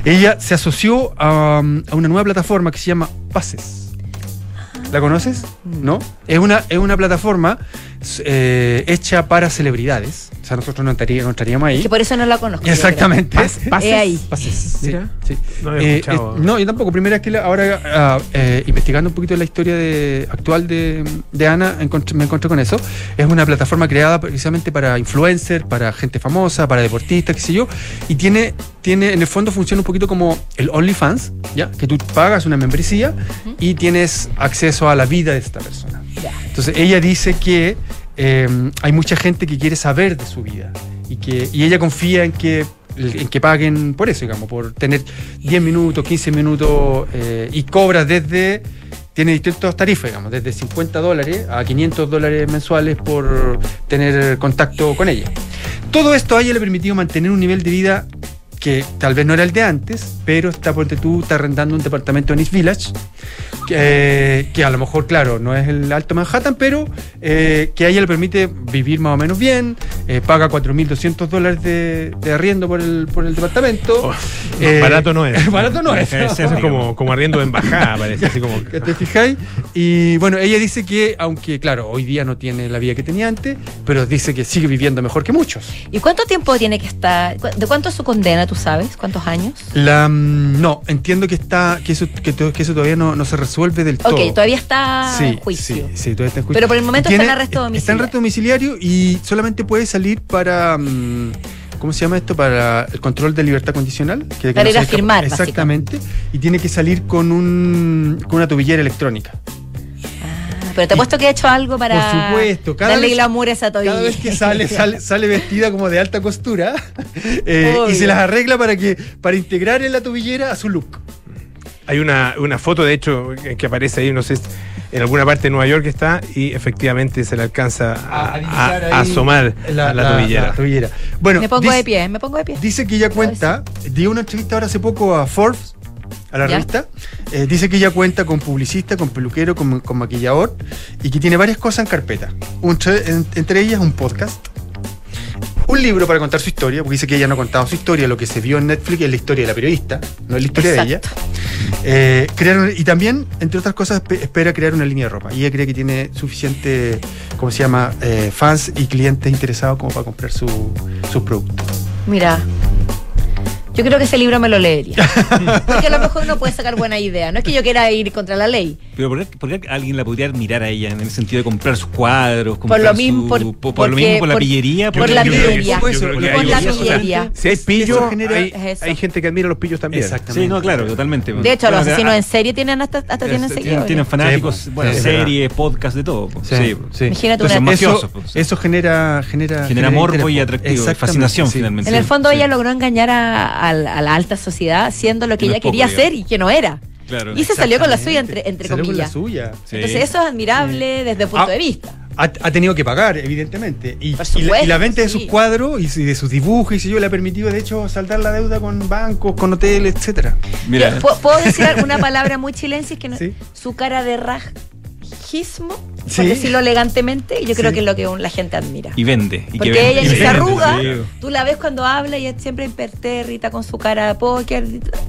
Ella se asoció a, a una nueva plataforma que se llama Pases. ¿La conoces? ¿No? Es una, es una plataforma eh, hecha para celebridades. O sea, nosotros no entraría- no entraríamos ahí. Que por eso no la conozco. Exactamente. creo. He ahí. Pases, sí, Mira. sí. No había Eh, escuchado. eh, no, yo tampoco. Primera vez que la- ahora, ah, eh, investigando un poquito la historia de, actual de, de Ana, encontré- me encontré con eso. Es una plataforma creada precisamente para influencers, para gente famosa, para deportistas, qué sé yo. Y tiene, tiene en el fondo funciona un poquito como el OnlyFans, ¿ya? Que tú pagas una membresía y tienes acceso a la vida de esta persona. Entonces ella dice que eh, hay mucha gente que quiere saber de su vida y que y ella confía en que en que paguen por eso, digamos, por tener 10 minutos, 15 minutos eh, y cobra desde tiene distintas tarifas, digamos, desde 50 dólares a 500 dólares mensuales por tener contacto con ella. Todo esto a ella le ha permitido mantener un nivel de vida que tal vez no era el de antes, pero está, ponte tú, está arrendando un departamento en East Village, que, que a lo mejor, claro, no es el Alto Manhattan, pero eh, que a ella le permite vivir más o menos bien, eh, paga 4.200 dólares de, de arriendo por el, por el departamento. Eh, barato no es. barato no es. Eso es como, como arriendo de embajada, parece. Así como, que te fijáis. Y bueno, ella dice que, aunque claro, hoy día no tiene la vida que tenía antes, pero dice que sigue viviendo mejor que muchos. ¿Y cuánto tiempo tiene que estar? ¿De cuánto es su condena, tú sabes? ¿Cuántos años? La, mm, no, entiendo que está que eso, que, que eso todavía no, no se resuelve del todo. Ok, todavía está Sí, en juicio. Sí, sí, todavía está en juicio. Pero por el momento está en arresto Está en domiciliario. arresto domiciliario y solamente puede salir para. mm, ¿Cómo se llama esto? Para el control de libertad condicional. que- que Para no ir a firmar, Exactamente. Y tiene que salir con, un, con una tobillera electrónica. Ah, Pero te he puesto que he hecho algo para Por supuesto, cada darle vez- glamour a esa tobilla. Cada vez que sale, sale, sale vestida como de alta costura eh, y se las arregla para que para integrar en la tobillera a su look. Hay una, una foto, de hecho, que aparece ahí, no sé, en alguna parte de Nueva York que está, y efectivamente se le alcanza a, a- a asomar la, a la, la- tobillera. la tobillera. Bueno, me pongo dice- de pie, me pongo de pie. Dice que ella cuenta, dio una entrevista ahora hace poco a Forbes, a la Ya. revista. eh, dice que ella cuenta con publicista, con peluquero, con, con maquillador y que tiene varias cosas en carpeta. Un entre ellas un podcast. Un libro para contar su historia, porque dice que ella no ha contado su historia, lo que se vio en Netflix es la historia de la periodista, no es la historia de ella. Eh, crear un- y también, entre otras cosas, espe- espera crear una línea de ropa. Y ella cree que tiene suficiente, ¿cómo se llama?, Eh, fans y clientes interesados como para comprar su- sus productos. Mira, yo creo que ese libro me lo leería. Porque a lo mejor uno puede sacar buena idea. No es que yo quiera ir contra la ley. Pero ¿por qué, por qué alguien la podría admirar a ella en el sentido de comprar sus Por cuadros? comprar lo mismo, su- por- por, porque- lo mismo, por la por- pillería. por la pillería. Por la pillería. Si hay pillos, genera- hay, es eso. hay gente que admira los pillos también. Exactamente. Sí, no, claro, totalmente. De hecho, los Bueno, asesinos ah, en serie tienen hasta, hasta tienen tienen, seguidores. tienen fanáticos, Sí, bueno, sí, es series, podcast, de todo. pues. Sí, Sí, sí. Imagínate Entonces, una- eso, pues. eso genera genera Genera morbo interés, y atractivo, fascinación finalmente. En el fondo ella logró engañar a, a la a la alta sociedad siendo lo que No ella poco, quería digamos. ser y que no era. Claro. Y se salió con la suya, entre, entre Salió con la comillas. suya. Sí. Entonces eso es admirable desde el punto Ah, de vista. Ha, ha tenido que pagar, evidentemente. Y, Por y la, y supuesto, la venta de sí. sus cuadros y, su- de sus dibujos y si yo le ha permitido, de hecho, saldar la deuda con bancos, con hoteles, etcétera. Mira, Yo- ¿puedo- ¿Puedo decir alguna palabra muy chilense? Es que no- Sí. su cara de por Sí. decirlo elegantemente, yo creo Sí. que es lo que la gente admira. y vende. Y que Porque vende. ella Y ni se arruga, tú la ves cuando habla y es siempre impertérrita con su cara de póker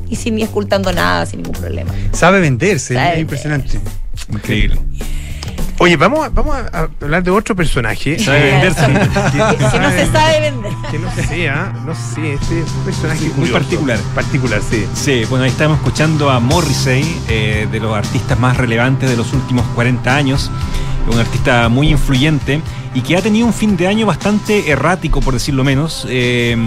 y sin ni ocultando nada, sin ningún problema. Sabe venderse, Sabe es impresionante. Increíble. Oye, vamos, a- vamos a a hablar de otro personaje. Sabe eh, venderse. Que, que no se sabe vender. Que no sé, ¿ah? no sé, este es un personaje muy curioso. particular. Particular, sí. Sí, bueno, ahí estamos escuchando a Morrissey, eh, de los artistas más relevantes de los últimos 40 años, un artista muy influyente y que ha tenido un fin de año bastante errático, por decirlo menos, eh,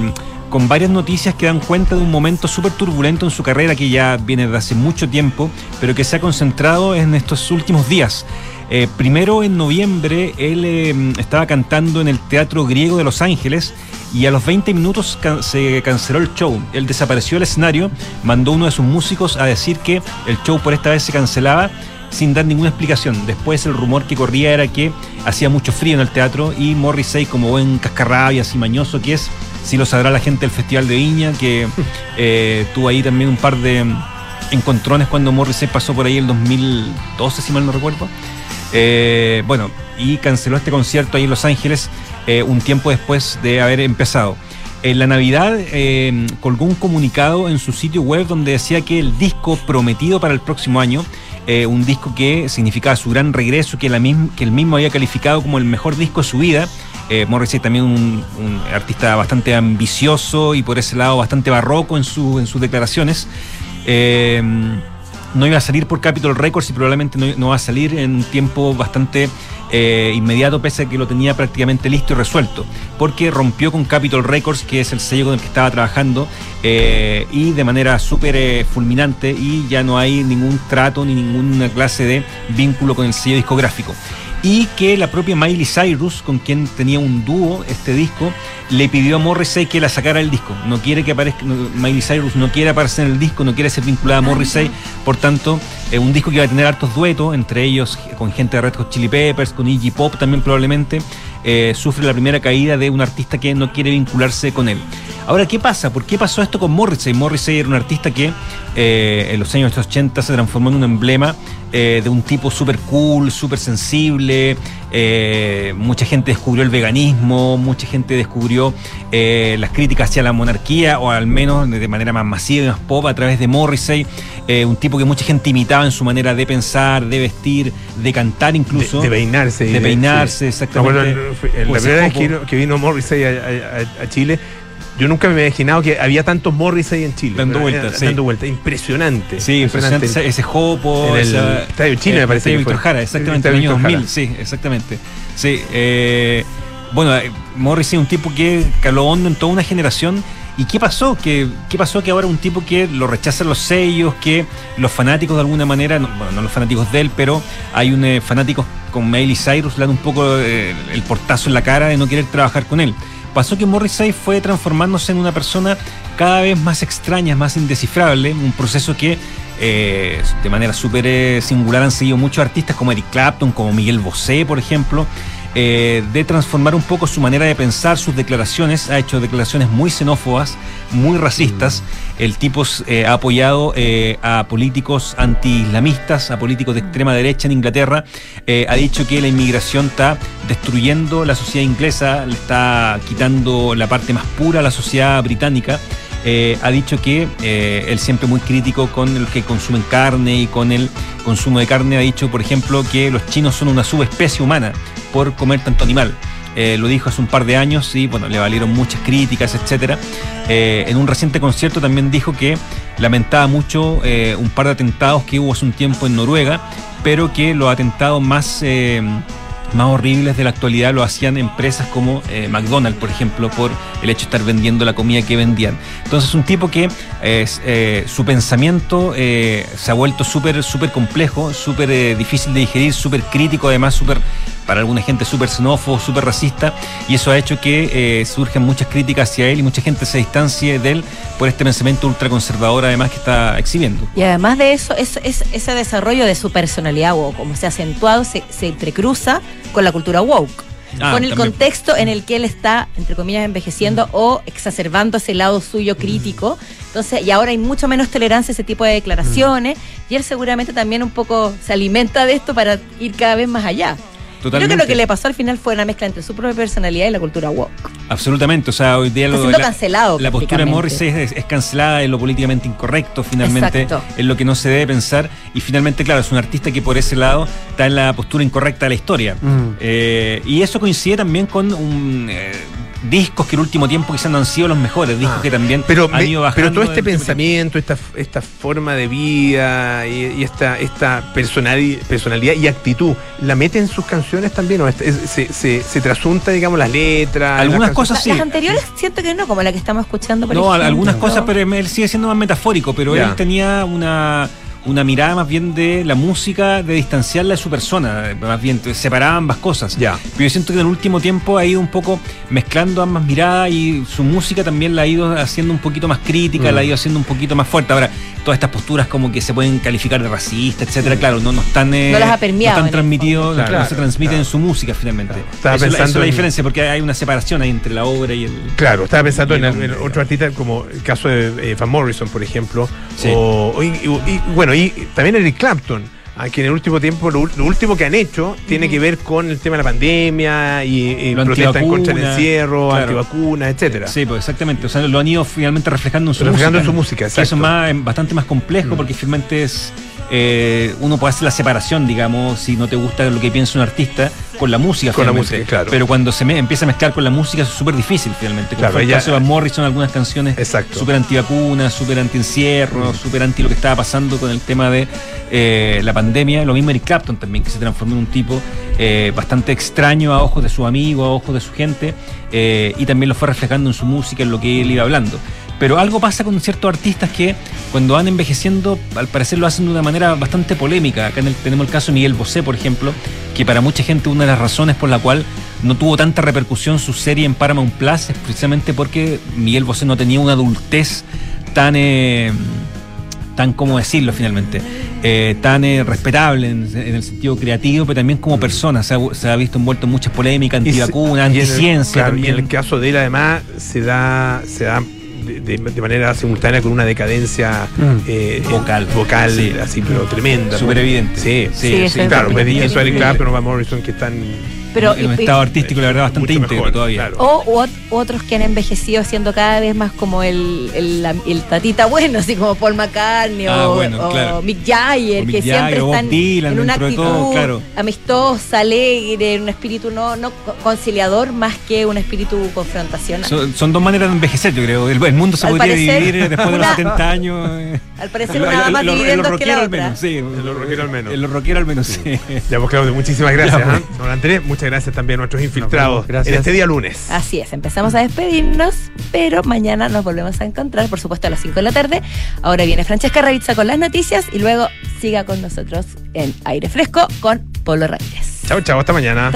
con varias noticias que dan cuenta de un momento súper turbulento en su carrera que ya viene de hace mucho tiempo, pero que se ha concentrado en estos últimos días. Eh, primero en noviembre él eh, estaba cantando en el Teatro Griego de Los Ángeles y a los 20 minutos se canceló el show. Él desapareció del escenario, mandó uno de sus músicos a decir que el show por esta vez se cancelaba sin dar ninguna explicación. Después el rumor que corría era que hacía mucho frío en el teatro y Morrissey, como buen cascarrabias y mañoso que es, si lo sabrá la gente del Festival de Viña, que eh, tuvo ahí también un par de encontrones cuando Morrissey pasó por ahí el 2012, si mal no recuerdo. Eh, bueno, y canceló este concierto ahí en Los Ángeles eh, un tiempo después de haber empezado. En la Navidad eh, colgó un comunicado en su sitio web donde decía que el disco prometido para el próximo año, un disco que significaba su gran regreso, que, la misma, que él mismo había calificado como el mejor disco de su vida. Eh, Morrissey también un, artista bastante ambicioso y por ese lado bastante barroco en, en sus declaraciones. Eh, no iba a salir por Capitol Records y probablemente no, va a salir en un tiempo bastante eh, inmediato, pese a que lo tenía prácticamente listo y resuelto, porque rompió con Capitol Records, que es el sello con el que estaba trabajando, eh, y de manera súper fulminante, y ya no hay ningún trato ni ninguna clase de vínculo con el sello discográfico. Y que la propia Miley Cyrus, con quien tenía un dúo este disco, le pidió a Morrissey que la sacara del disco. No quiere que aparezca, no- Miley Cyrus no quiere aparecer en el disco, no quiere ser vinculada a Morrissey. Por tanto, es un disco que va a tener hartos duetos, entre ellos con gente de Red Hot Chili Peppers, con Iggy Pop también probablemente. eh, sufre la primera caída de un artista que no quiere vincularse con él. Ahora, ¿qué pasa? ¿Por qué pasó esto con Morrissey? Morrissey era un artista que eh, en los años 80 se transformó en un emblema eh, de un tipo súper cool, súper sensible. eh, mucha gente descubrió el veganismo, mucha gente descubrió eh, las críticas hacia la monarquía, o al menos de manera más masiva y más pop a través de Morrissey. eh, un tipo que mucha gente imitaba en su manera de pensar, de vestir, de cantar incluso. De, de peinarse. y De peinarse, sí. exactamente. O la ese primera vez que vino, que vino Morrissey a, a- a- a Chile, yo nunca me había imaginado que había tantos Morrissey en Chile. Dando vueltas, sí. Dando vueltas. Impresionante. Sí, impresionante ese, ese jopo. En el esa- Estadio Chile, me eh, parece Estadio que fue. Víctor Jara, exactamente, en Estadio el año Víctor 2000, sí, exactamente. Sí, eh, bueno, eh, Morrissey es un tipo que caló hondo en toda una generación. ¿Y qué pasó? ¿Qué, ¿Qué pasó que ahora un tipo que lo rechazan los sellos, que los fanáticos de alguna manera, no, bueno, no los fanáticos de él, pero hay un eh, fanáticos con Miley Cyrus le dan un poco eh, el portazo en la cara de no querer trabajar con él. Pasó que Morrissey fue transformándose en una persona cada vez más extraña, más indescifrable, un proceso que eh, de manera súper eh, singular han seguido muchos artistas como Eric Clapton, como Miguel Bosé, por ejemplo, eh, de transformar un poco su manera de pensar, sus declaraciones, ha hecho declaraciones muy xenófobas, muy racistas. El tipo eh, ha apoyado eh, a políticos anti-islamistas, a políticos de extrema derecha en Inglaterra. Eh, ha dicho que la inmigración está destruyendo la sociedad inglesa, le está quitando la parte más pura a la sociedad británica. Eh, ha dicho que eh, él siempre muy crítico con los que consumen carne y con el consumo de carne. Ha dicho, por ejemplo, que los chinos son una subespecie humana por comer tanto animal. Eh, lo dijo hace un par de años y bueno, le valieron muchas críticas, etcétera. Eh, en un reciente concierto también dijo que lamentaba mucho eh, un par de atentados que hubo hace un tiempo en Noruega, pero que los atentados más más horribles de la actualidad lo hacían empresas como eh, McDonald's, por ejemplo, por el hecho de estar vendiendo la comida que vendían. Entonces, un tipo que eh, su pensamiento eh, se ha vuelto súper súper complejo, súper eh, difícil de digerir, súper crítico, además súper para alguna gente súper xenófobo, súper racista, y eso ha hecho que eh, surjan muchas críticas hacia él y mucha gente se distancie de él por este pensamiento ultraconservador además que está exhibiendo. Y además de eso, es, es- ese desarrollo de su personalidad woke, como se ha acentuado, se, se entrecruza con la cultura woke. Ah, con el también. contexto en el que él está, entre comillas, envejeciendo o exacerbando ese lado suyo crítico. Entonces, y ahora hay mucho menos tolerancia a ese tipo de declaraciones. Y él seguramente también un poco se alimenta de esto para ir cada vez más allá. Creo que lo Totalmente. que le pasó al final fue una mezcla entre su propia personalidad y la cultura woke. Absolutamente, o sea, hoy día lo- siendo la, cancelado la postura de. Morris es, es cancelada, es lo políticamente incorrecto finalmente, Exacto. es lo que no se debe pensar y finalmente, claro, es un artista que por ese lado está en la postura incorrecta de la historia. Mm. Eh, y eso coincide también con un, eh, discos que en el último tiempo quizás no han sido los mejores, discos que también Ah. Pero, han me- ido bajando. pero todo este pensamiento, esta, esta forma de vida y, y esta, esta personali- personalidad y actitud, ¿la mete en sus canciones también? ¿O es- es- se, se, se trasunta, digamos, las letras? Algunas las cosas canciones? Las anteriores siento que no, como la que estamos escuchando. Por No, ejemplo. algunas cosas, pero él sigue siendo más metafórico, pero Ya. él tenía una, una mirada más bien de la música, de distanciarla de su persona, más bien separar ambas cosas. Ya. Pero yo siento que en el último tiempo ha ido un poco mezclando ambas miradas y su música también la ha ido haciendo un poquito más crítica, Mm. la ha ido haciendo un poquito más fuerte. Ahora, todas estas posturas como que se pueden calificar de racista, etcétera, claro, no, no están, eh, No las ha permeado no están el transmitidos, no se transmiten claro. en su música finalmente. Estaba Eso la- es pensando la en- diferencia, porque hay una separación ahí entre la obra y el. Claro, estaba pensando en, el otro artista como el caso de eh, Van Morrison, por ejemplo, Sí. o, o- y, y- y, bueno, y también Eric Clapton, a quien en el último tiempo, lo, último que han hecho tiene que ver con el tema de la pandemia y, y en contra del encierro, claro. antivacunas, etcétera. Sí, pues exactamente. O sea, lo han ido finalmente reflejando en su Reflejando música. en su música, Que Eso exacto. es más, eh, bastante más complejo Mm. porque finalmente es. Eh, uno puede hacer la separación, digamos, si no te gusta lo que piensa un artista, con la música. Con la música, claro. Pero cuando se me, empieza a mezclar con la música es súper difícil, finalmente. Como Claro, fue el ella- caso de Morrison, algunas canciones súper antivacunas, súper anti-encierro, Mm. súper anti lo que estaba pasando con el tema de eh, la pandemia. Lo mismo Eric Clapton también, que se transformó en un tipo eh, bastante extraño a ojos de sus amigos, a ojos de su gente, eh, y también lo fue reflejando en su música, en lo que él iba hablando. Pero algo pasa con ciertos artistas que cuando van envejeciendo, al parecer lo hacen de una manera bastante polémica. Acá en el- tenemos el caso de Miguel Bosé, por ejemplo, que para mucha gente una de las razones por la cual no tuvo tanta repercusión su serie en Paramount Plus es precisamente porque Miguel Bosé no tenía una adultez tan... eh, tan como decirlo finalmente, eh, tan eh, respetable en, en el sentido creativo, pero también como persona. Se ha, se ha visto envuelto en muchas polémicas, Y antivacunas, y en el- anticiencia claro, también. Y en el caso de él, además, se da, se da de, de- de manera simultánea con una decadencia Mm. eh, Vocal. vocal Sí. así, pero tremenda. Súper evidente. Sí, Sí, sí, es claro, muy es distinto a Eric evidente. Clapton o Van Morrison que están Pero- en un y- estado artístico, la verdad, bastante íntegro mejor, todavía. claro. O ot- otros que han envejecido siendo cada vez más como el, el, el tatita bueno, así como Paul McCartney Ah, o, bueno, o claro. Mick Jagger, O que Mick siempre Jagger, o están Dylan, en una actitud todo, claro. amistosa, alegre, en un espíritu no, no co- conciliador más que un espíritu confrontacional. Son, son dos maneras de envejecer, yo creo. El, el mundo se Al podría parecer, dividir después de los una- 70 años. eh. Al parecer una más lo- en lo dividendos que la al otra. menos, sí. En lo rockero al menos. En lo rockero al menos, sí. Ya, pues Claudio, muchísimas gracias. Pues. ¿ah? Don Andrés, muchas gracias también a nuestros infiltrados vemos, gracias. en este día lunes. Así es, empezamos a despedirnos, pero mañana nos volvemos a encontrar, por supuesto, a las 5 de la tarde. Ahora viene Francesca Ravizza con las noticias y luego siga con nosotros en aire fresco con Polo Ramírez. Chao, chao, hasta mañana. Hasta